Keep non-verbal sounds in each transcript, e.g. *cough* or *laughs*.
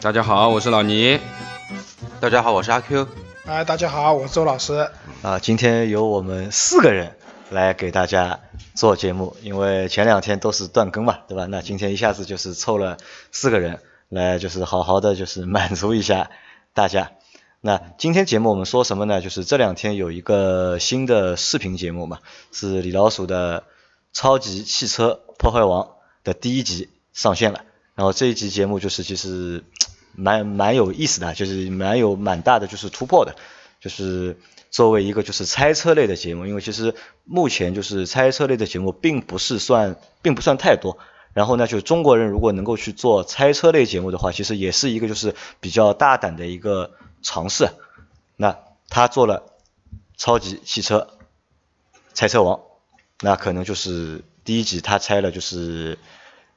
大家好，我是老倪。大家好，我是阿 Q。哎，大家好，我是周老师。啊，今天由我们四个人来给大家做节目，因为前两天都是断更嘛，对吧？那今天一下子就是凑了四个人来，就是好好的就是满足一下大家。那今天节目我们说什么呢？就是这两天有一个新的视频节目嘛，是李老鼠的《超级汽车破坏王》的第一集上线了。然后这一集节目就是其实蛮蛮有意思的，就是蛮有蛮大的就是突破的，就是作为一个就是猜车类的节目，因为其实目前就是猜车类的节目并不是算并不算太多。然后呢，就中国人如果能够去做猜车类节目的话，其实也是一个就是比较大胆的一个尝试。那他做了超级汽车猜车王，那可能就是第一集他猜了就是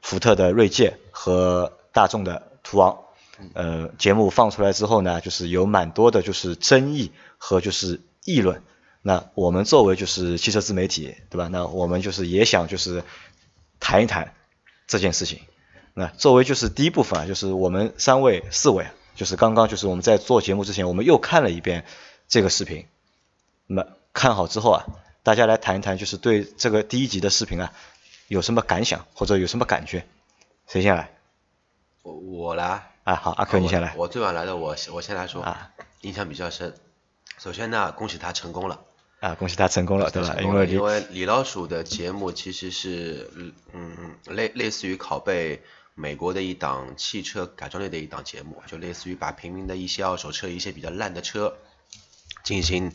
福特的锐界和大众的途昂。呃，节目放出来之后呢，就是有蛮多的就是争议和就是议论。那我们作为就是汽车自媒体，对吧？那我们就是也想就是谈一谈这件事情。那作为就是第一部分啊，就是我们三位四位，就是刚刚就是我们在做节目之前，我们又看了一遍这个视频。那么看好之后啊，大家来谈一谈，就是对这个第一集的视频啊有什么感想或者有什么感觉？谁先来？我我来。啊，好，阿 Q 你先来。我最晚来的，我我先来说。啊。印象比较深。首先呢，恭喜他成功了。啊，恭喜他成功了，对吧？因为因为李老鼠的节目其实是嗯类类似于拷贝美国的一档汽车改装类的一档节目，就类似于把平民的一些二手车、一些比较烂的车进行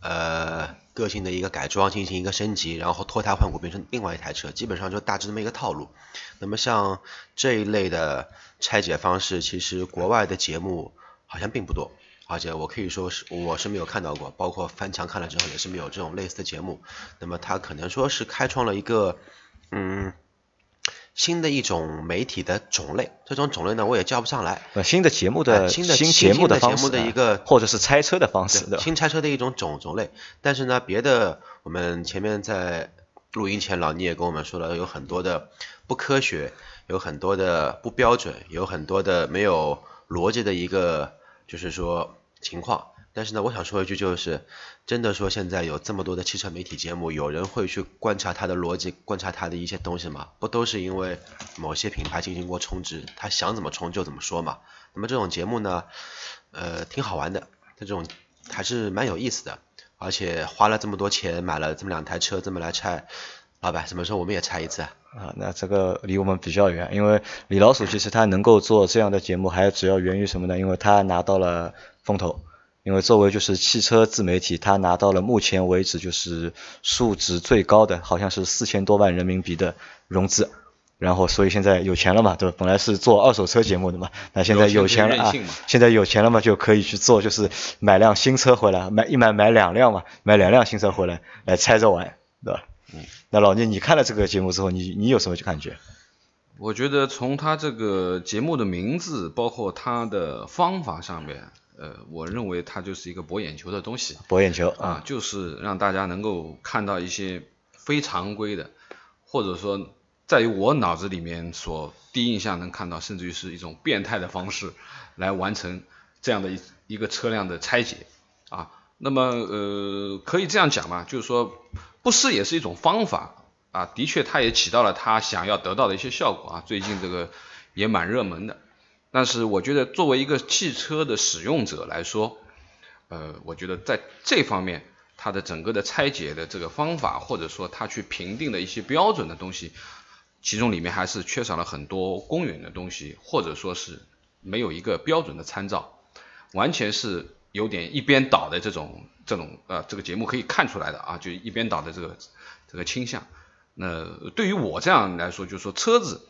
呃个性的一个改装，进行一个升级，然后脱胎换骨变成另外一台车，基本上就大致这么一个套路。那么像这一类的拆解方式，其实国外的节目好像并不多。而且我可以说是我是没有看到过，包括翻墙看了之后也是没有这种类似的节目。那么它可能说是开创了一个嗯新的一种媒体的种类，这种种类呢我也叫不上来。新的节目的新的新节目的方式的一个，或者是拆车的方式，新拆车的一种种种类。但是呢，别的我们前面在录音前老倪也跟我们说了，有很多的不科学，有很多的不标准，有很多的没有逻辑的一个。就是说情况，但是呢，我想说一句，就是真的说现在有这么多的汽车媒体节目，有人会去观察它的逻辑，观察它的一些东西吗？不都是因为某些品牌进行过充值，他想怎么充就怎么说嘛？那么这种节目呢，呃，挺好玩的，这种还是蛮有意思的，而且花了这么多钱买了这么两台车，这么来拆。老板，什么时候我们也拆一次啊？啊，那这个离我们比较远，因为李老鼠其实他能够做这样的节目，还主要源于什么呢？因为他拿到了风投，因为作为就是汽车自媒体，他拿到了目前为止就是数值最高的，好像是四千多万人民币的融资，然后所以现在有钱了嘛，对吧？本来是做二手车节目的嘛，那现在有钱了啊，现在有钱了嘛，就可以去做就是买辆新车回来，买一买买两辆嘛，买两辆新车回来来拆着玩，对吧？嗯，那老聂，你看了这个节目之后，你你有什么感觉？我觉得从他这个节目的名字，包括他的方法上面，呃，我认为它就是一个博眼球的东西。博眼球啊，就是让大家能够看到一些非常规的，或者说在于我脑子里面所第一印象能看到，甚至于是一种变态的方式来完成这样的一一个车辆的拆解啊。那么呃，可以这样讲嘛，就是说。不失也是一种方法啊，的确，它也起到了它想要得到的一些效果啊。最近这个也蛮热门的，但是我觉得作为一个汽车的使用者来说，呃，我觉得在这方面，它的整个的拆解的这个方法，或者说它去评定的一些标准的东西，其中里面还是缺少了很多公允的东西，或者说是没有一个标准的参照，完全是。有点一边倒的这种这种呃这个节目可以看出来的啊，就一边倒的这个这个倾向。那对于我这样来说，就是说车子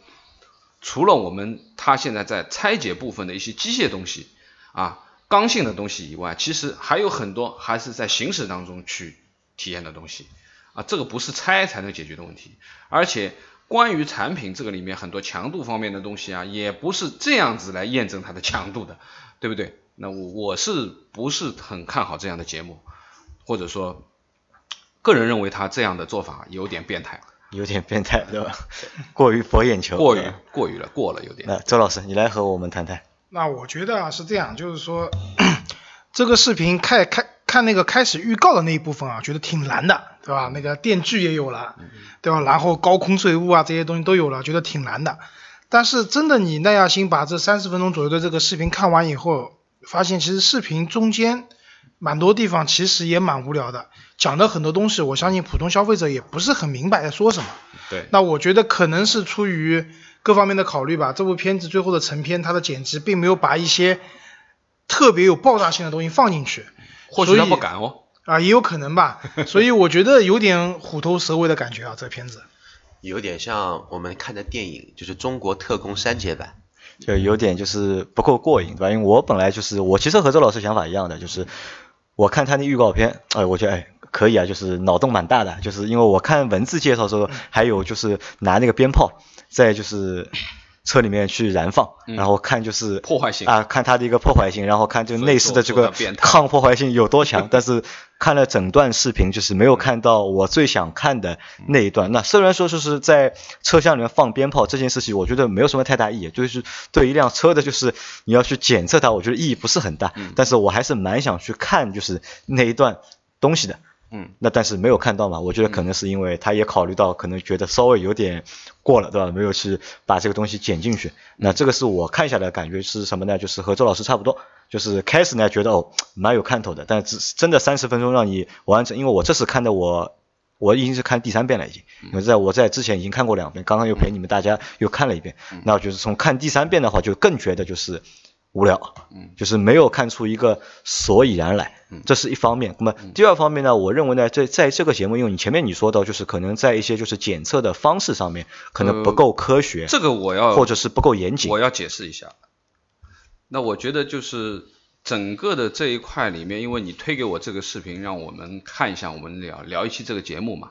除了我们它现在在拆解部分的一些机械东西啊、刚性的东西以外，其实还有很多还是在行驶当中去体验的东西啊，这个不是拆才能解决的问题，而且。关于产品这个里面很多强度方面的东西啊，也不是这样子来验证它的强度的，对不对？那我我是不是很看好这样的节目，或者说，个人认为他这样的做法有点变态，有点变态，对吧？*laughs* 过于博眼球，过于过于了，过了有点。那周老师，你来和我们谈谈。那我觉得啊是这样，就是说这个视频开开看那个开始预告的那一部分啊，觉得挺难的，对吧？那个电锯也有了，对吧？然后高空坠物啊这些东西都有了，觉得挺难的。但是真的你耐下心把这三十分钟左右的这个视频看完以后，发现其实视频中间蛮多地方其实也蛮无聊的，讲的很多东西，我相信普通消费者也不是很明白在说什么。对，那我觉得可能是出于各方面的考虑吧，这部片子最后的成片，它的剪辑并没有把一些特别有爆炸性的东西放进去。或许他不敢哦。啊，也有可能吧，*laughs* 所以我觉得有点虎头蛇尾的感觉啊，这片子。有点像我们看的电影，就是中国特工删节版，就有点就是不够过瘾，对吧？因为我本来就是我其实和周老师想法一样的，就是我看他那预告片，哎，我觉得哎可以啊，就是脑洞蛮大的，就是因为我看文字介绍时候，还有就是拿那个鞭炮在就是。车里面去燃放，然后看就是破坏性啊，看它的一个破坏性，然后看这个内饰的这个抗破坏性有多强。*laughs* 但是看了整段视频，就是没有看到我最想看的那一段。那虽然说就是在车厢里面放鞭炮这件事情，我觉得没有什么太大意义，就是对一辆车的，就是你要去检测它，我觉得意义不是很大。但是我还是蛮想去看就是那一段东西的。嗯，那但是没有看到嘛，我觉得可能是因为他也考虑到，可能觉得稍微有点过了，对吧？没有去把这个东西剪进去。那这个是我看下来感觉是什么呢？就是和周老师差不多，就是开始呢觉得哦蛮有看头的，但是真的三十分钟让你完成，因为我这次看的我我已经是看第三遍了已经，因为在我在之前已经看过两遍，刚刚又陪你们大家又看了一遍，那我就是从看第三遍的话就更觉得就是无聊，嗯，就是没有看出一个所以然来。这是一方面，那么第二方面呢？我认为呢，在在这个节目，因为你前面你说到，就是可能在一些就是检测的方式上面，可能不够科学，这个我要或者是不够严谨，我要解释一下。那我觉得就是整个的这一块里面，因为你推给我这个视频，让我们看一下，我们聊聊一期这个节目嘛。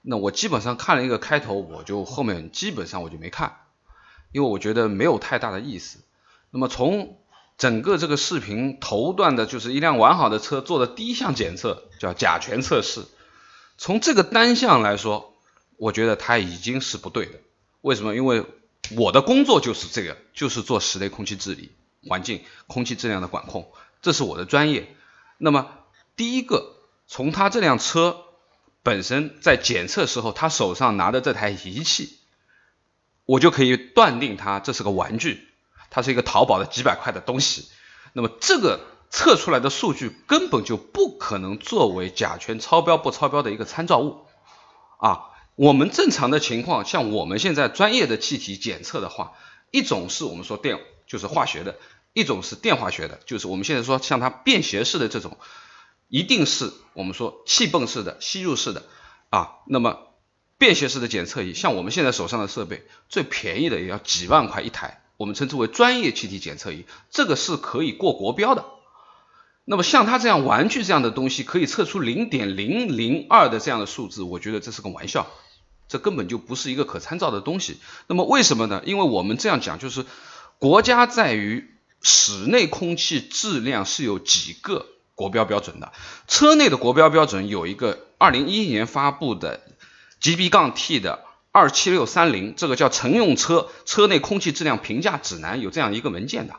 那我基本上看了一个开头，我就后面基本上我就没看，因为我觉得没有太大的意思。那么从整个这个视频头段的就是一辆完好的车做的第一项检测，叫甲醛测试。从这个单项来说，我觉得它已经是不对的。为什么？因为我的工作就是这个，就是做室内空气治理、环境空气质量的管控，这是我的专业。那么第一个，从他这辆车本身在检测时候，他手上拿的这台仪器，我就可以断定他这是个玩具。它是一个淘宝的几百块的东西，那么这个测出来的数据根本就不可能作为甲醛超标不超标的一个参照物啊。我们正常的情况，像我们现在专业的气体检测的话，一种是我们说电就是化学的，一种是电化学的，就是我们现在说像它便携式的这种，一定是我们说气泵式的吸入式的啊。那么便携式的检测仪，像我们现在手上的设备，最便宜的也要几万块一台。我们称之为专业气体检测仪，这个是可以过国标的。那么像它这样玩具这样的东西，可以测出零点零零二的这样的数字，我觉得这是个玩笑，这根本就不是一个可参照的东西。那么为什么呢？因为我们这样讲，就是国家在于室内空气质量是有几个国标标准的，车内的国标标准有一个二零一一年发布的 GB 杠 T 的。二七六三零，这个叫乘用车车内空气质量评价指南，有这样一个文件的。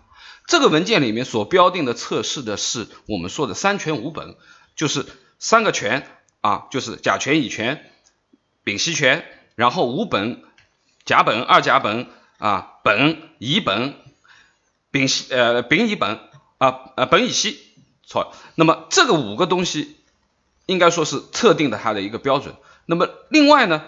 这个文件里面所标定的测试的是我们说的三全五本，就是三个全啊，就是甲醛、乙醛、丙烯醛，然后五苯、甲苯、二甲苯啊，苯、乙苯、丙烯呃丙乙苯啊呃苯乙烯，错。那么这个五个东西应该说是测定的它的一个标准。那么另外呢？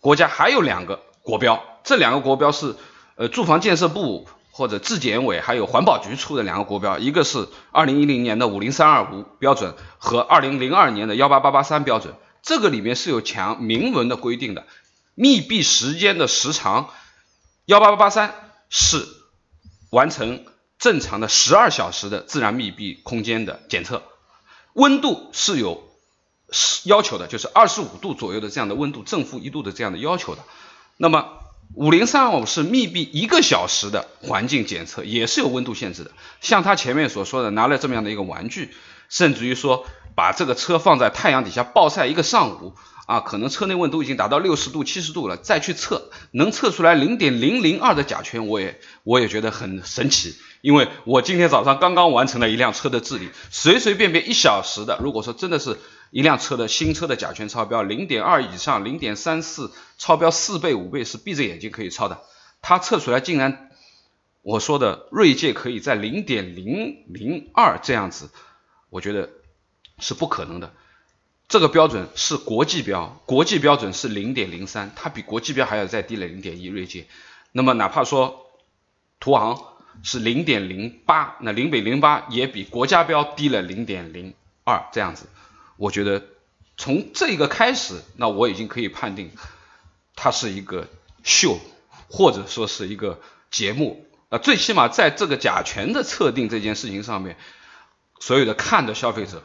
国家还有两个国标，这两个国标是呃住房建设部或者质检委还有环保局出的两个国标，一个是二零一零年的五零三二五标准和二零零二年的幺八八八三标准，这个里面是有强明文的规定的，密闭时间的时长幺八八八三是完成正常的十二小时的自然密闭空间的检测，温度是有要求的，就是二十五度左右的这样的温度，正负一度的这样的要求的。那么五零三二五是密闭一个小时的环境检测，也是有温度限制的。像他前面所说的，拿了这么样的一个玩具，甚至于说把这个车放在太阳底下暴晒一个上午。啊，可能车内温度已经达到六十度、七十度了，再去测，能测出来零点零零二的甲醛，我也我也觉得很神奇。因为我今天早上刚刚完成了一辆车的治理，随随便便一小时的，如果说真的是一辆车的新车的甲醛超标零点二以上，零点三四超标四倍五倍是闭着眼睛可以超的，它测出来竟然我说的锐界可以在零点零零二这样子，我觉得是不可能的。这个标准是国际标，国际标准是零点零三，它比国际标还要再低了零点一锐界。那么哪怕说途昂是零点零八，那零比零八也比国家标低了零点零二，这样子，我觉得从这个开始，那我已经可以判定它是一个秀，或者说是一个节目。啊，最起码在这个甲醛的测定这件事情上面，所有的看的消费者。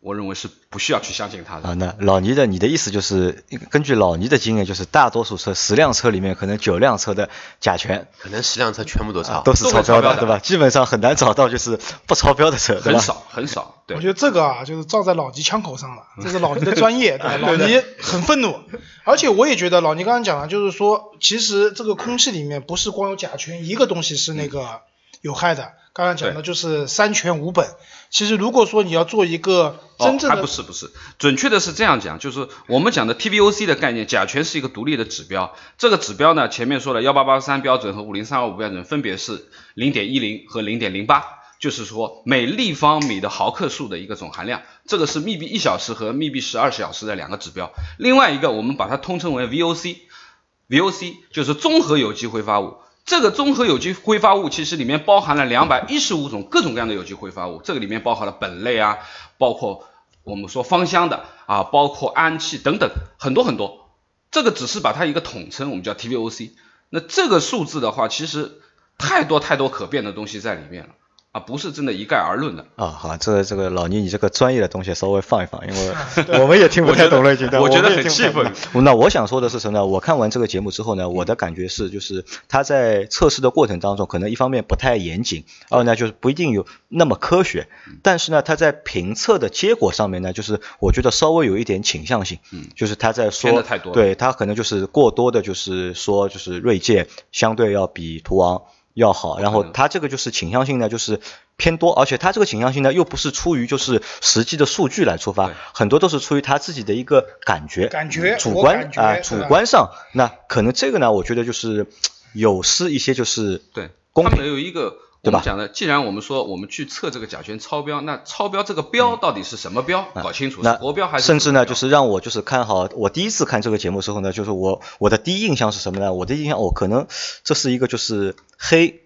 我认为是不需要去相信他的啊。那老倪的，你的意思就是，根据老倪的经验，就是大多数车十辆车里面，可能九辆车的甲醛，可能十辆车全部都超，都是超标的，对吧？基本上很难找到就是不超标的车，很少很少。对，我觉得这个啊，就是照在老倪枪口上了，*laughs* 这是老倪的专业，对吧？老倪很愤怒，而且我也觉得老倪刚刚讲了，就是说，其实这个空气里面不是光有甲醛一个东西是那个有害的。刚刚讲的就是三全五本。其实如果说你要做一个真正的，还不是不是，准确的是这样讲，就是我们讲的 TVOC 的概念，甲醛是一个独立的指标。这个指标呢，前面说了幺八八三标准和五零三二五标准分别是零点一零和零点零八，就是说每立方米的毫克数的一个总含量。这个是密闭一小时和密闭十二小时的两个指标。另外一个我们把它通称为 VOC，VOC 就是综合有机挥发物。这个综合有机挥发物其实里面包含了两百一十五种各种各样的有机挥发物，这个里面包含了苯类啊，包括我们说芳香的啊，包括氨气等等很多很多。这个只是把它一个统称，我们叫 TVOC。那这个数字的话，其实太多太多可变的东西在里面了。啊，不是真的一概而论的啊。好，这个这个老倪，你这个专业的东西稍微放一放，因为 *laughs* 我们也听不太懂了，已经。我觉得很气愤。那我想说的是什么呢？我看完这个节目之后呢，我的感觉是，就是他在测试的过程当中，可能一方面不太严谨，二呢就是不一定有那么科学。但是呢，他在评测的结果上面呢，就是我觉得稍微有一点倾向性。嗯。就是他在说，对他可能就是过多的，就是说，就是锐界相对要比途昂。要好，然后它这个就是倾向性呢，就是偏多，而且它这个倾向性呢，又不是出于就是实际的数据来出发，很多都是出于他自己的一个感觉，感觉主观啊，主观上，那可能这个呢，我觉得就是有失一些就是对公平，有一个。我们讲的，既然我们说我们去测这个甲醛超标，那超标这个标到底是什么标？搞清楚是国标还是？甚至呢，就是让我就是看好，我第一次看这个节目时候呢，就是我我的第一印象是什么呢？我的印象，哦，可能这是一个就是黑。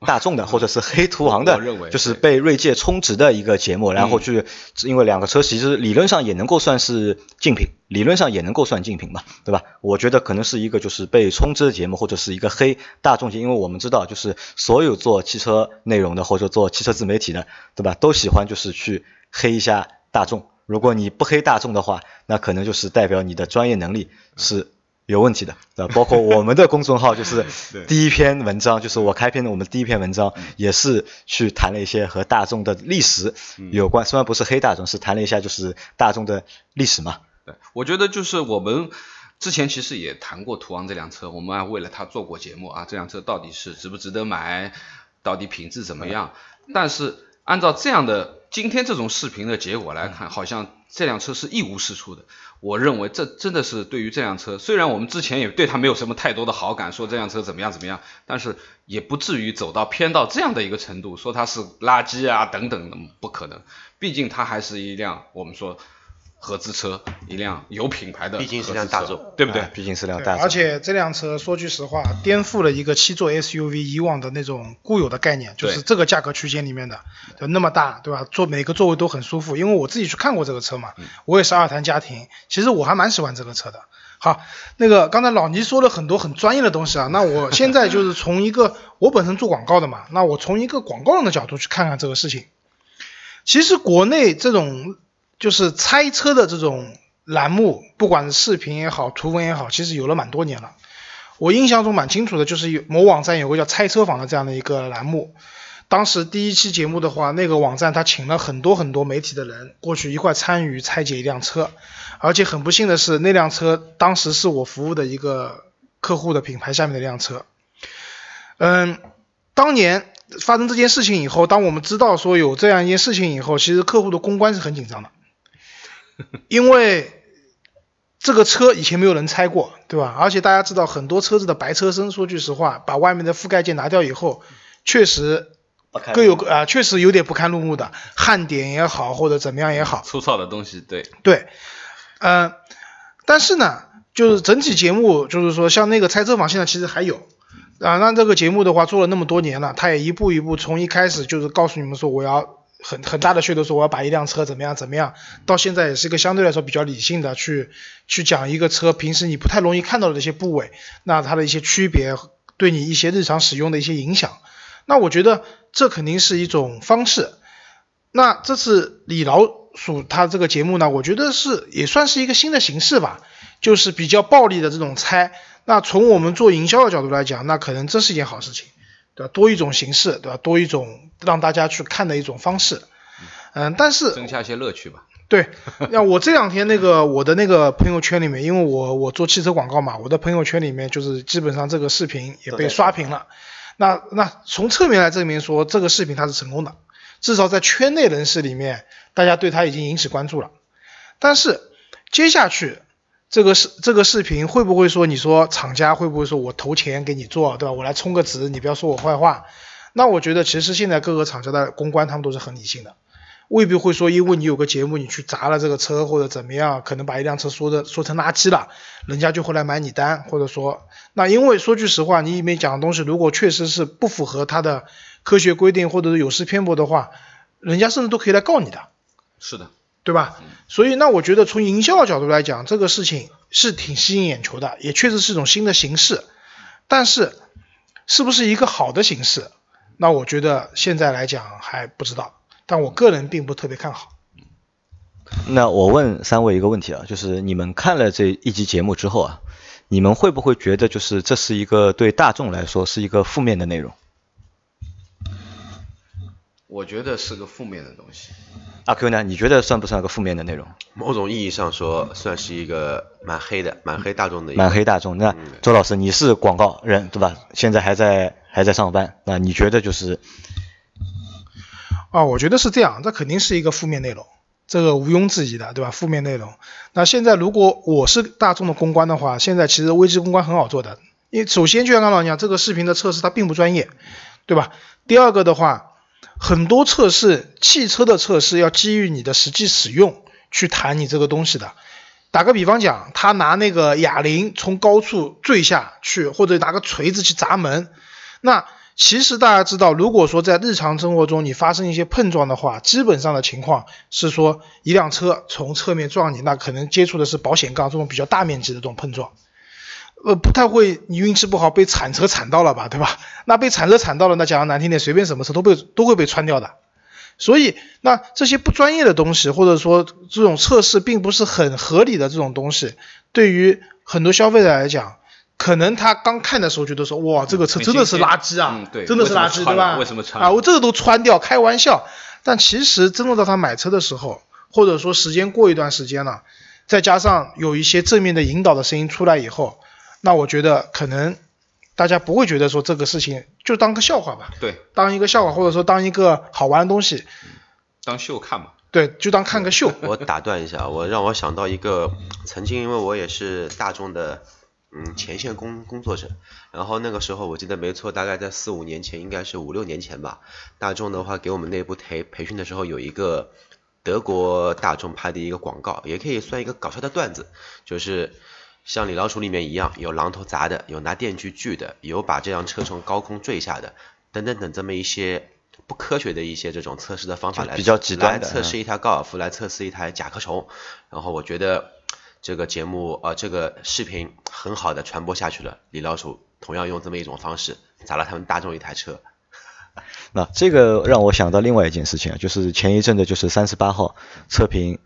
*laughs* 大众的或者是黑途昂的，就是被锐界充值的一个节目，然后去，因为两个车其实理论上也能够算是竞品，理论上也能够算竞品嘛，对吧？我觉得可能是一个就是被充值的节目，或者是一个黑大众节，因为我们知道就是所有做汽车内容的或者做汽车自媒体的，对吧？都喜欢就是去黑一下大众，如果你不黑大众的话，那可能就是代表你的专业能力是。有问题的，对吧？*laughs* 包括我们的公众号，就是 *laughs* 第一篇文章，就是我开篇的我们第一篇文章，也是去谈了一些和大众的历史有关，虽然不是黑大众，是谈了一下就是大众的历史嘛。对，我觉得就是我们之前其实也谈过途昂这辆车，我们还为了它做过节目啊，这辆车到底是值不值得买，到底品质怎么样？但是按照这样的今天这种视频的结果来看，好像这辆车是一无是处的。我认为这真的是对于这辆车，虽然我们之前也对它没有什么太多的好感，说这辆车怎么样怎么样，但是也不至于走到偏到这样的一个程度，说它是垃圾啊等等的，不可能。毕竟它还是一辆我们说。合资车，一辆有品牌的，毕竟是辆大众，对不对？毕竟是辆大众。而且这辆车说句实话，颠覆了一个七座 SUV 以往的那种固有的概念，就是这个价格区间里面的，就那么大，对吧？坐每个座位都很舒服。因为我自己去看过这个车嘛，我也是二谈家庭，其实我还蛮喜欢这个车的。好，那个刚才老倪说了很多很专业的东西啊，那我现在就是从一个 *laughs* 我本身做广告的嘛，那我从一个广告人的角度去看看这个事情。其实国内这种就是猜车的这种栏目，不管是视频也好，图文也好，其实有了蛮多年了。我印象中蛮清楚的，就是有某网站有个叫猜车坊的这样的一个栏目。当时第一期节目的话，那个网站他请了很多很多媒体的人过去一块参与拆解一辆车，而且很不幸的是，那辆车当时是我服务的一个客户的品牌下面的一辆车。嗯，当年发生这件事情以后，当我们知道说有这样一件事情以后，其实客户的公关是很紧张的，*laughs* 因为这个车以前没有人拆过，对吧？而且大家知道很多车子的白车身，说句实话，把外面的覆盖件拿掉以后，确实。各有各啊，确实有点不堪入目的焊点也好，或者怎么样也好，粗糙的东西，对对，嗯，但是呢，就是整体节目，就是说像那个拆车坊，现在其实还有啊。那这个节目的话，做了那么多年了，他也一步一步从一开始就是告诉你们说，我要很很大的噱头，说我要把一辆车怎么样怎么样，到现在也是一个相对来说比较理性的去去讲一个车平时你不太容易看到的这些部位，那它的一些区别，对你一些日常使用的一些影响。那我觉得这肯定是一种方式。那这次李老鼠他这个节目呢，我觉得是也算是一个新的形式吧，就是比较暴力的这种猜。那从我们做营销的角度来讲，那可能这是一件好事情，对吧？多一种形式，对吧？多一种让大家去看的一种方式。嗯，但是增加一些乐趣吧。对，那我这两天那个我的那个朋友圈里面，因为我我做汽车广告嘛，我的朋友圈里面就是基本上这个视频也被刷屏了。那那从侧面来证明说这个视频它是成功的，至少在圈内人士里面，大家对它已经引起关注了。但是接下去这个视这个视频会不会说你说厂家会不会说我投钱给你做，对吧？我来充个值，你不要说我坏话。那我觉得其实现在各个厂家的公关他们都是很理性的。未必会说，因为你有个节目，你去砸了这个车或者怎么样，可能把一辆车说的说成垃圾了，人家就会来买你单，或者说，那因为说句实话，你里面讲的东西如果确实是不符合他的科学规定，或者是有失偏颇的话，人家甚至都可以来告你的。是的，对吧？所以那我觉得从营销的角度来讲，这个事情是挺吸引眼球的，也确实是一种新的形式，但是是不是一个好的形式，那我觉得现在来讲还不知道。但我个人并不特别看好。那我问三位一个问题啊，就是你们看了这一集节目之后啊，你们会不会觉得就是这是一个对大众来说是一个负面的内容？我觉得是个负面的东西。阿 Q 呢？你觉得算不算个负面的内容？某种意义上说，算是一个蛮黑的、蛮黑大众的。蛮黑大众。那周老师，你是广告人对吧？现在还在还在上班，那你觉得就是？啊，我觉得是这样，这肯定是一个负面内容，这个毋庸置疑的，对吧？负面内容。那现在如果我是大众的公关的话，现在其实危机公关很好做的，因为首先就像刚刚讲，这个视频的测试它并不专业，对吧？第二个的话，很多测试汽车的测试要基于你的实际使用去谈你这个东西的。打个比方讲，他拿那个哑铃从高处坠下去，或者拿个锤子去砸门，那。其实大家知道，如果说在日常生活中你发生一些碰撞的话，基本上的情况是说一辆车从侧面撞你，那可能接触的是保险杠这种比较大面积的这种碰撞，呃，不太会你运气不好被铲车铲到了吧，对吧？那被铲车铲到了，那讲的难听点，随便什么车都被都会被穿掉的。所以那这些不专业的东西，或者说这种测试并不是很合理的这种东西，对于很多消费者来讲。可能他刚看的时候觉得说，哇，这个车真的是垃圾啊，真的是垃圾，对吧？为什么穿啊？我这个都穿掉，开玩笑。但其实真正到他买车的时候，或者说时间过一段时间了，再加上有一些正面的引导的声音出来以后，那我觉得可能大家不会觉得说这个事情就当个笑话吧？对，当一个笑话，或者说当一个好玩的东西，当秀看嘛。对，就当看个秀。我打断一下，我让我想到一个曾经，因为我也是大众的。嗯，前线工工作者，然后那个时候我记得没错，大概在四五年前，应该是五六年前吧。大众的话给我们内部培培训的时候，有一个德国大众拍的一个广告，也可以算一个搞笑的段子，就是像李老鼠里面一样，有榔头砸的，有拿电锯锯的，有把这辆车从高空坠下的，等等等这么一些不科学的一些这种测试的方法来比较极端的测试一台高尔夫，来测试一台甲壳虫。然后我觉得。这个节目呃这个视频很好的传播下去了，李老鼠同样用这么一种方式砸了他们大众一台车。*laughs* 那这个让我想到另外一件事情啊，就是前一阵的，就是三十八号测评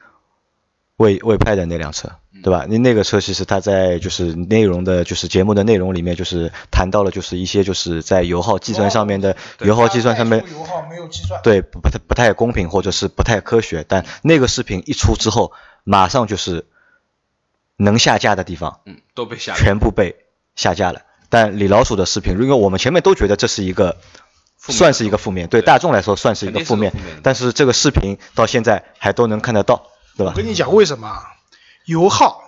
魏魏派的那辆车，对吧？那那个车其实它在就是内容的，就是节目的内容里面，就是谈到了就是一些就是在油耗计算上面的油耗计算上面，油耗没有计算，对不不太不太公平或者是不太科学。但那个视频一出之后，马上就是能下架的地方嗯，都被下全部被下架了。但李老鼠的视频，如果我们前面都觉得这是一个。算是一个负面，对对大众来说算是一个负面但是这个视频到现在还都能看得到，我？跟你讲为什么？油耗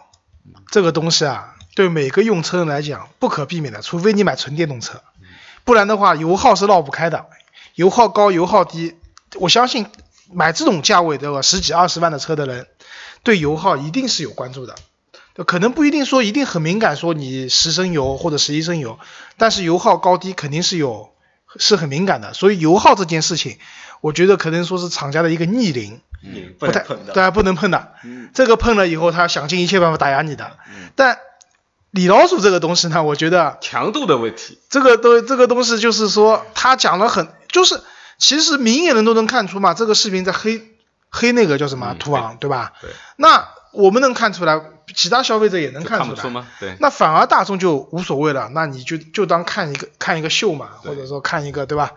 这个东西啊，对每个用车人来讲不可避免的，除非你买纯电动车，不然的话油耗是绕不开的。油耗高，油耗低，我相信买这种价位的十几二十万的车的人，对油耗一定是有关注的。可能不一定说一定很敏感，说你十升油或者十一升油，但是油耗高低肯定是有是很敏感的。所以油耗这件事情，我觉得可能说是厂家的一个逆鳞，不太碰的，对不能碰的。这个碰了以后，他想尽一切办法打压你的。但李老鼠这个东西呢，我觉得强度的问题。这个东这个东西就是说，他讲了很，就是其实明眼人都能看出嘛，这个视频在黑黑那个叫什么嗯途昂，对吧？对，那我们能看出来，其他消费者也能看出来。看吗？对，那反而大众就无所谓了，那你就就当看一个看一个秀嘛，或者说看一个对吧？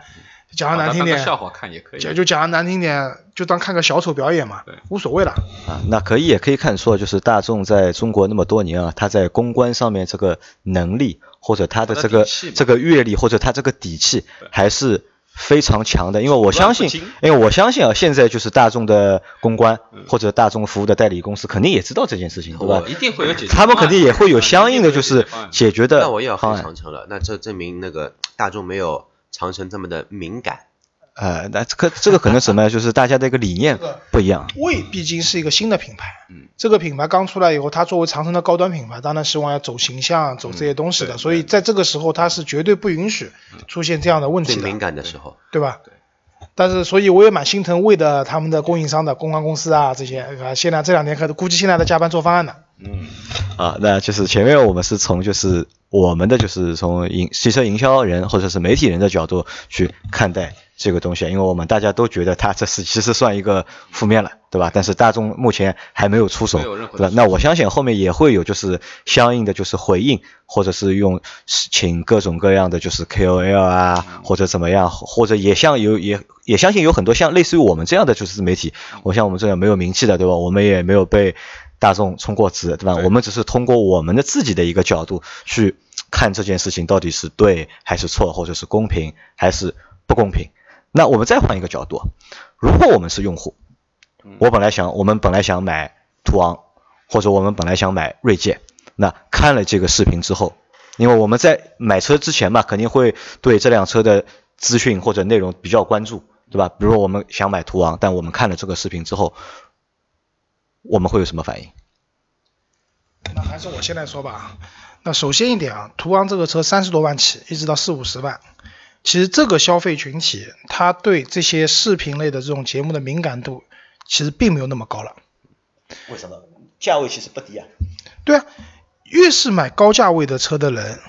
讲的难听点，笑话看也可以。讲就讲的难听点，就当看个小丑表演嘛对，无所谓了。啊，那可以也可以看出，就是大众在中国那么多年啊，他在公关上面这个能力，或者他的这个这个阅历，或者他这个底气，还是非常强的。因为我相信因为我相信啊，现在就是大众的公关嗯或者大众服务的代理公司，肯定也知道这件事情，对吧？一定会有解决他们肯定也会有相应的就是解决的那我也要黑方案。长城了，那这证明那个大众没有长城这么的敏感。呃，那这个这个可能什么呀？*laughs* 就是大家的一个理念不一样。魏毕竟是一个新的品牌，嗯，这个品牌刚出来以后，它作为长城的高端品牌，当然希望要走形象、走这些东西的，对所以在这个时候，它是绝对不允许出现这样的问题的，最敏感的时候，对吧？对但是，所以我也蛮心疼魏的他们的供应商的公关公司啊，这些啊，现在这两年可估计现在在加班做方案呢。嗯，啊，那就是前面我们是从就是我们的就是从营汽车营销人或者是媒体人的角度去看待这个东西，因为我们大家都觉得它这是其实算一个负面了，对吧？但是大众目前还没有出手，对吧？那我相信后面也会有就是相应的就是回应，或者是用请各种各样的就是 KOL 啊，或者怎么样，或者也像有也也相信有很多像类似于我们这样的就是自媒体，我像我们这样没有名气的，对吧？我们也没有被大众冲过值，对吧？对我们只是通过我们的自己的一个角度去看这件事情到底是对还是错，或者是公平还是不公平。那我们再换一个角度，如果我们是用户，我本来想，我们本来想买途昂，或者我们本来想买锐界，那看了这个视频之后，因为我们在买车之前嘛，肯定会对这辆车的资讯或者内容比较关注，对吧？比如说我们想买途昂，但我们看了这个视频之后，我们会有什么反应？那还是我先来说吧。那首先一点啊，途昂这个车三十多万起，一直到四五十万，其实这个消费群体，他对这些视频类的这种节目的敏感度，其实并没有那么高了。为什么？价位其实不低啊。对啊，越是买高价位的车的人，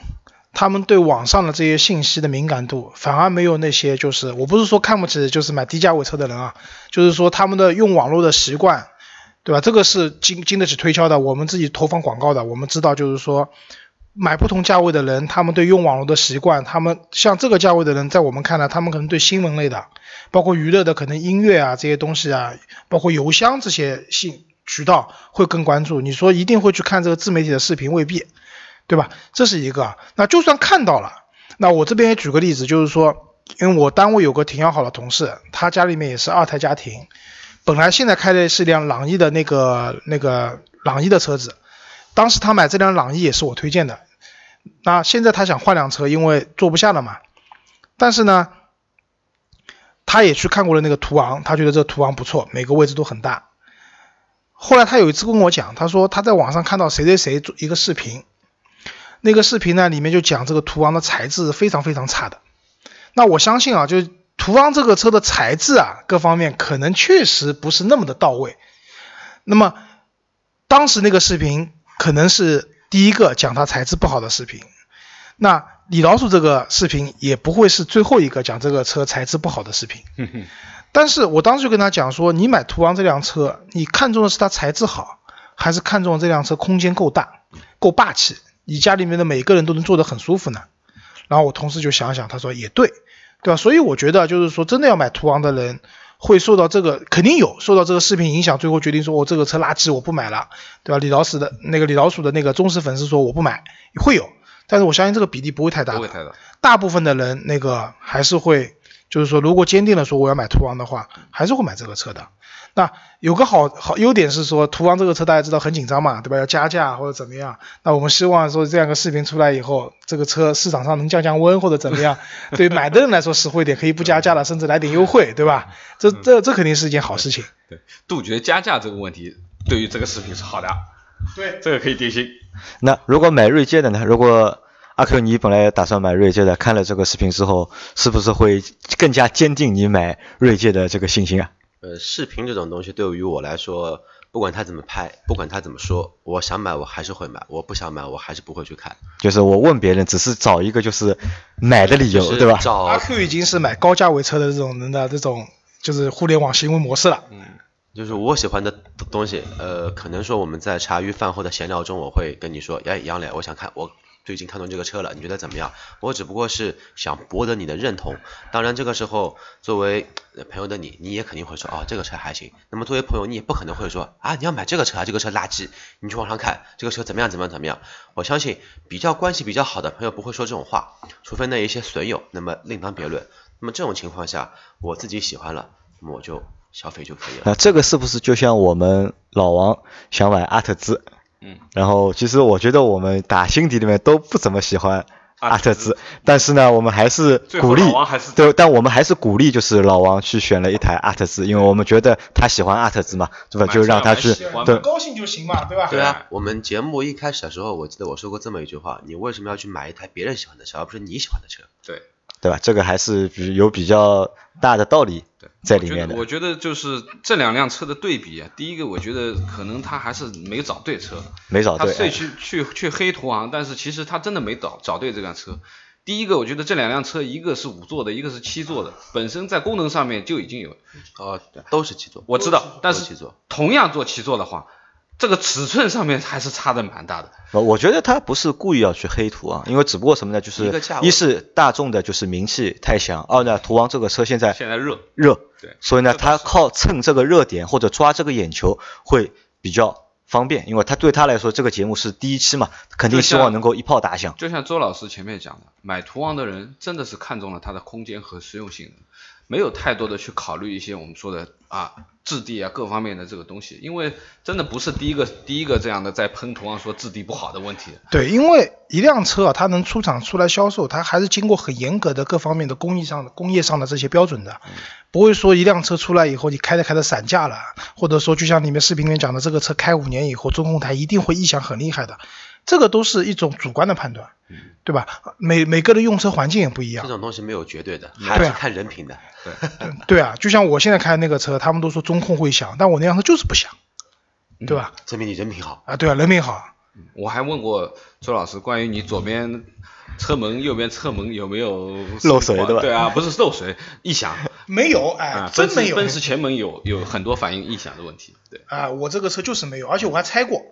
他们对网上的这些信息的敏感度，反而没有那些就是我不是说看不起就是买低价位车的人啊，就是说他们的用网络的习惯，对吧？这个是经经得起推敲的，我们自己投放广告的，我们知道就是说。买不同价位的人，他们对用网络的习惯，他们像这个价位的人，在我们看来，他们可能对新闻类的，包括娱乐的，可能音乐啊这些东西啊，包括邮箱这些信渠道会更关注。你说一定会去看这个自媒体的视频，未必，对吧？这是一个。那就算看到了，那我这边也举个例子，就是说，因为我单位有个挺要好的同事，他家里面也是二胎家庭，本来现在开的是一辆朗逸的那个那个朗逸的车子，当时他买这辆朗逸也是我推荐的。那现在他想换辆车，因为坐不下了嘛。但是呢，他也去看过了那个途昂，他觉得这个途昂不错，每个位置都很大。后来他有一次跟我讲，他说他在网上看到谁谁谁做一个视频，那个视频呢里面就讲这个途昂的材质非常非常差的。那我相信啊，就途昂这个车的材质啊，各方面可能确实不是那么的到位。那么当时那个视频可能是第一个讲它材质不好的视频，那李老鼠这个视频也不会是最后一个讲这个车材质不好的视频。*laughs* 但是我当时就跟他讲说，你买途昂这辆车，你看中的是它材质好，还是看中这辆车空间够大、够霸气，你家里面的每个人都能坐得很舒服呢？然后我同事就想想，他说也对，对吧？所以我觉得就是说，真的要买途昂的人。会受到这个肯定有受到这个视频影响，最后决定说我这个车垃圾，我不买了，对吧？李老师的那个李老鼠的那个忠实粉丝说我不买，会有，但是我相信这个比例不会太大，不会太大。大部分的人那个还是会，就是说如果坚定了说我要买途昂的话，还是会买这个车的。那有个好好优点是说，途昂这个车大家知道很紧张嘛，对吧？要加价或者怎么样？那我们希望说这样个视频出来以后，这个车市场上能降降温或者怎么样？*laughs* 对买的人来说实惠点，可以不加价了，甚至来点优惠，对吧？这这这肯定是一件好事情。对，杜绝加价这个问题，对于这个视频是好的。对，这个可以定性。那如果买锐界的呢？如果阿 Q 你本来打算买锐界的，看了这个视频之后，是不是会更加坚定你买锐界的这个信心啊？呃，视频这种东西对于我来说，不管他怎么拍，不管他怎么说，我想买我还是会买，我不想买我还是不会去看。就是我问别人，只是找一个就是买的理由，对吧？阿 Q 已经是买高价位车的这种人的这种就是互联网行为模式了。嗯，就是我喜欢的东西，呃，可能说我们在茶余饭后的闲聊中，我会跟你说，哎，杨磊，我想看我。最近看中这个车了，你觉得怎么样？我只不过是想博得你的认同。当然，这个时候作为朋友的你，你也肯定会说，哦，这个车还行。那么作为朋友，你也不可能会说，啊，你要买这个车啊，这个车垃圾。你去网上看这个车怎么样，怎么样，怎么样？我相信比较关系比较好的朋友不会说这种话，除非那一些损友，那么另当别论。那么这种情况下，我自己喜欢了，那么我就消费就可以了。那这个是不是就像我们老王想买阿特兹？嗯，然后其实我觉得我们打心底里面都不怎么喜欢阿特兹，但是呢，我们还是鼓励，对，但我们还是鼓励，就是老王去选了一台阿特兹，因为我们觉得他喜欢阿特兹嘛，对吧？就让他去，对，高兴就行嘛，对吧？对啊，我们节目一开始的时候，我记得我说过这么一句话：你为什么要去买一台别人喜欢的车，而不是你喜欢的车？对。对吧？这个还是比有比较大的道理在里面的。我觉得就是这两辆车的对比啊，第一个我觉得可能他还是没找对车，没找对。他虽去去去黑途昂，但是其实他真的没找找对这辆车。第一个，我觉得这两辆车一个是五座的，一个是七座的，本身在功能上面就已经有。哦，都是七座。我知道，但是同样做七座的话。这个尺寸上面还是差的蛮大的。呃，我觉得他不是故意要去黑途啊，因为只不过什么呢？就是一是大众的就是名气太响，二呢途昂这个车现在现在热热，对，所以呢他靠蹭这个热点或者抓这个眼球会比较方便，因为他对他来说这个节目是第一期嘛，肯定希望能够一炮打响。就像周老师前面讲的，买途昂的人真的是看中了它的空间和实用性能。没有太多的去考虑一些我们说的啊质地啊各方面的这个东西，因为真的不是第一个第一个这样的在喷途昂说质地不好的问题。对，因为一辆车啊，它能出厂出来销售，它还是经过很严格的各方面的工艺上的工业上的这些标准的，不会说一辆车出来以后你开着开着散架了，或者说就像你们视频里面讲的这个车开五年以后中控台一定会异响很厉害的。这个都是一种主观的判断，对吧？每每个的用车环境也不一样。这种东西没有绝对的，还是看人品的。对对啊，就像我现在开的那个车，他们都说中控会响，但我那辆车就是不响，对吧？证明你人品好啊！对啊，人品好。我还问过周老师，关于你左边车门、右边车门有没有漏水，对吧？对啊，不是漏水，异响。*laughs* 没有，哎，真没有。奔驰前门有有很多反映异响的问题。对啊，我这个车就是没有，而且我还拆过。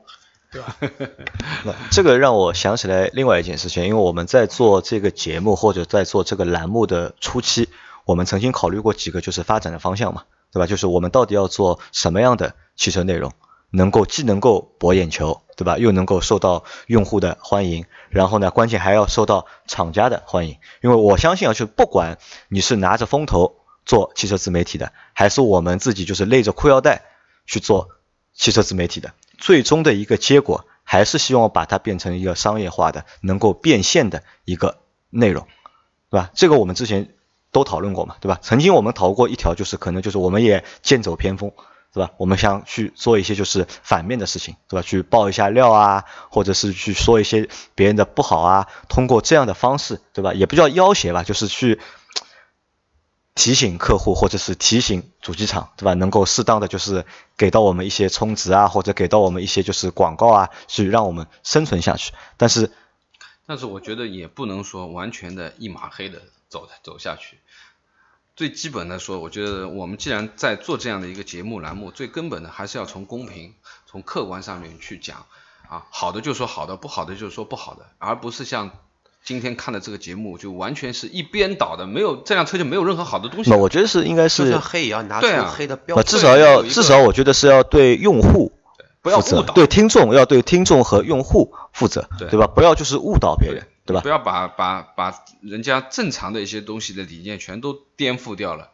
对吧？*laughs* 那这个让我想起来另外一件事情，因为我们在做这个节目或者在做这个栏目的初期，我们曾经考虑过几个就是发展的方向嘛，对吧？就是我们到底要做什么样的汽车内容，能够既能够博眼球，对吧？又能够受到用户的欢迎，然后呢，关键还要受到厂家的欢迎。因为我相信啊，就不管你是拿着风投做汽车自媒体的，还是我们自己就是勒着裤腰带去做汽车自媒体的。最终的一个结果还是希望把它变成一个商业化的、能够变现的一个内容，对吧？这个我们之前都讨论过嘛，对吧？曾经我们讨过一条，就是可能就是我们也剑走偏锋，对吧？我们想去做一些就是反面的事情，对吧？去爆一下料啊，或者是去说一些别人的不好啊，通过这样的方式，对吧？也不叫要挟吧，就是去提醒客户或者是提醒主机厂，对吧？能够适当的就是给到我们一些充值啊，或者给到我们一些就是广告啊，去让我们生存下去。但是，但是我觉得也不能说完全的一马黑的走走下去。最基本的说，我觉得我们既然在做这样的一个节目栏目，最根本的还是要从公平、从客观上面去讲啊，好的就说好的，不好的就说不好的，而不是像今天看的这个节目就完全是一边倒的，没有这辆车就没有任何好的东西那。我觉得是应该就是算黑也要拿出对啊呃，黑的标准。至少要至少我觉得是要对用户不要误导，对听众要对听众和用户负责，对对吧？不要就是误导别人，对吧不？要把把把人家正常的一些东西的理念全都颠覆掉了，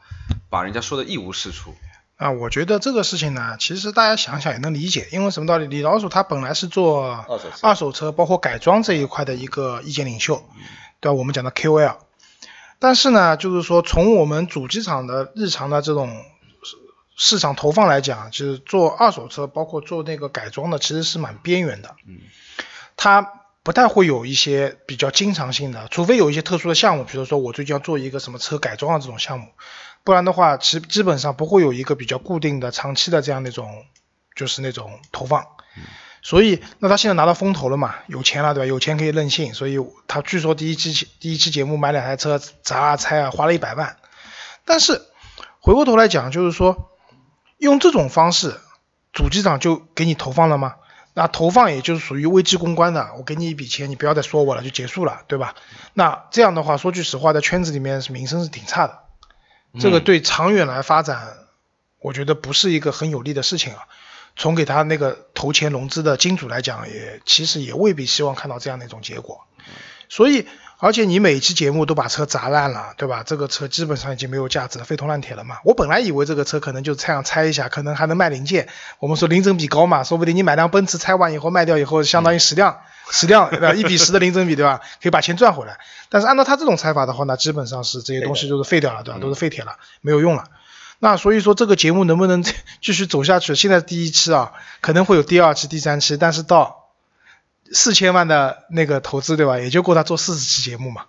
把人家说的一无是处。啊，我觉得这个事情呢，其实大家想想也能理解，因为什么道理？李老鼠他本来是做二手车二手车包括改装这一块的一个意见领袖，对吧？我们讲的 KOL，但是呢，就是说从我们主机厂的日常的这种市市场投放来讲，就是做二手车，包括做那个改装的，其实是蛮边缘的。嗯，它不太会有一些比较经常性的，除非有一些特殊的项目，比如说我最近要做一个什么车改装的这种项目，不然的话，其基本上不会有一个比较固定的、长期的这样那种，就是那种投放。所以，那他现在拿到风投了嘛，有钱了，对吧？有钱可以任性，所以他据说第一期第一期节目买两台车砸啊拆啊，花了一百万。但是回过头来讲，就是说用这种方式，主机厂就给你投放了吗？那投放也就是属于危机公关的，我给你一笔钱，你不要再说我了，就结束了，对吧？那这样的话，说句实话，在圈子里面是名声是挺差的，这个对长远来发展，我觉得不是一个很有利的事情啊。从给他那个投钱融资的金主来讲，也其实也未必希望看到这样的一种结果。所以，而且你每一期节目都把车砸烂了，对吧？这个车基本上已经没有价值了，废铜烂铁了嘛。我本来以为这个车可能就这样拆一下，可能还能卖零件。我们说零整比高嘛，说不定你买辆奔驰拆完以后卖掉以后，相当于十辆，十辆对吧？一比十的零整比对吧？可以把钱赚回来。但是按照他这种拆法的话，那基本上是这些东西就是废掉了，对吧？都是废铁了，没有用了。那所以说这个节目能不能 *laughs* 继续走下去？现在第一期啊，可能会有第二期、第三期，但是到四千万的那个投资，对吧？也就够他做四十期节目嘛，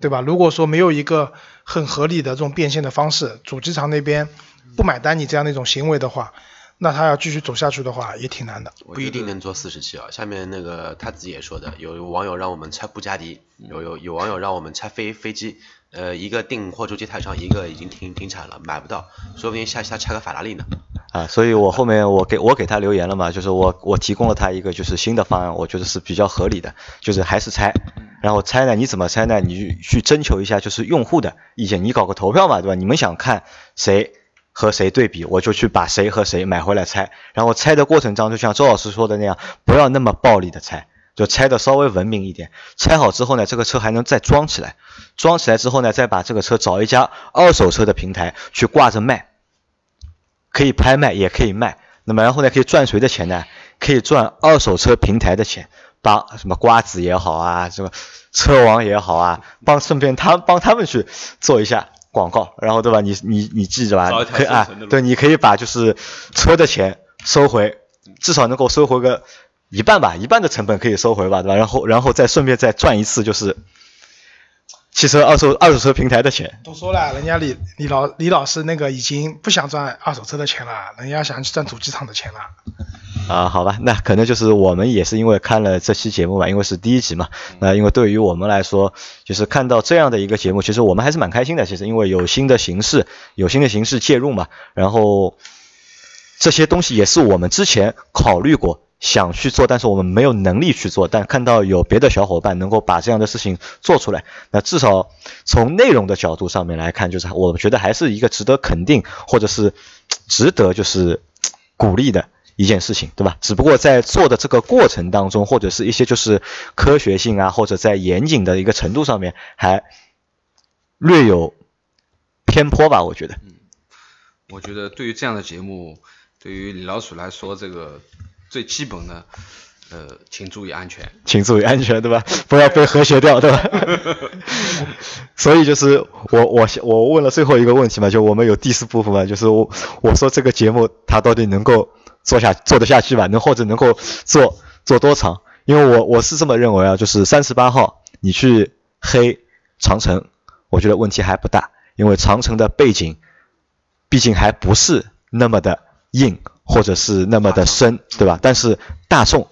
对吧？如果说没有一个很合理的这种变现的方式，主机厂那边不买单你这样的一种行为的话，那他要继续走下去的话，也挺难的。不一定能做四十期啊。下面那个他自己也说的，有网友让我们拆布加迪，有有有网友让我们拆飞飞机，呃，一个订货出机台上，一个已经停停产了，买不到，说不定下期他拆个法拉利呢。啊，所以我后面我给我给他留言了嘛，就是我我提供了他一个就是新的方案，我觉得是比较合理的，就是还是拆，然后拆呢你怎么拆呢？你去征求一下就是用户的意见，你搞个投票嘛，对吧？你们想看谁和谁对比，我就去把谁和谁买回来拆，然后拆的过程当中就像周老师说的那样，不要那么暴力的拆。就拆的稍微文明一点，拆好之后呢，这个车还能再装起来，装起来之后呢，再把这个车找一家二手车的平台去挂着卖，可以拍卖也可以卖，那么然后呢，可以赚谁的钱呢？可以赚二手车平台的钱，帮什么瓜子也好啊，什么车王也好啊，帮顺便他帮他们去做一下广告，然后对吧？你你你记着吧可以啊对，你可以把就是车的钱收回，至少能够收回个一半吧，一半的成本可以收回吧，对吧？然后然后再顺便再赚一次就是汽车二手二手车平台的钱。都说了，人家李李老李老师那个已经不想赚二手车的钱了，人家想去赚主机厂的钱了。啊，好吧，那可能就是我们也是因为看了这期节目嘛，因为是第一集嘛，那因为对于我们来说，就是看到这样的一个节目，其实我们还是蛮开心的。其实因为有新的形式，有新的形式介入嘛，然后这些东西也是我们之前考虑过想去做，但是我们没有能力去做，但看到有别的小伙伴能够把这样的事情做出来，那至少从内容的角度上面来看，就是我觉得还是一个值得肯定或者是值得就是鼓励的。一件事情，对吧？只不过在做的这个过程当中，或者是一些就是科学性啊，或者在严谨的一个程度上面，还略有偏颇吧，我觉得。嗯我觉得对于这样的节目，对于李老鼠来说，这个最基本的，呃，请注意安全。请注意安全，对吧？不要被和谐掉，对吧？*laughs* 所以就是我我我问了最后一个问题嘛，就我们有第四部分嘛，就是我我说这个节目它到底能够做下做得下去吧？能或者能够做做多长？因为我我是这么认为啊，就是三十八号你去黑长城，我觉得问题还不大，因为长城的背景毕竟还不是那么的硬，或者是那么的深，对吧？但是大众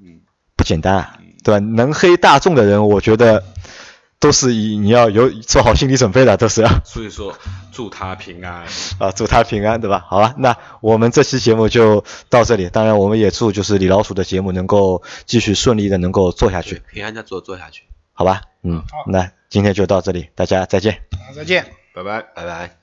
嗯，不简单啊，对吧？能黑大众的人，我觉得都是以你要有做好心理准备的，都是要所以说祝他平安。啊，祝他平安，对吧？好吧，那我们这期节目就到这里。当然，我们也祝就是李老鼠的节目能够继续顺利的能够做下去，平安的做做下去，好吧？嗯，那今天就到这里，大家再见。再见。拜拜。拜拜。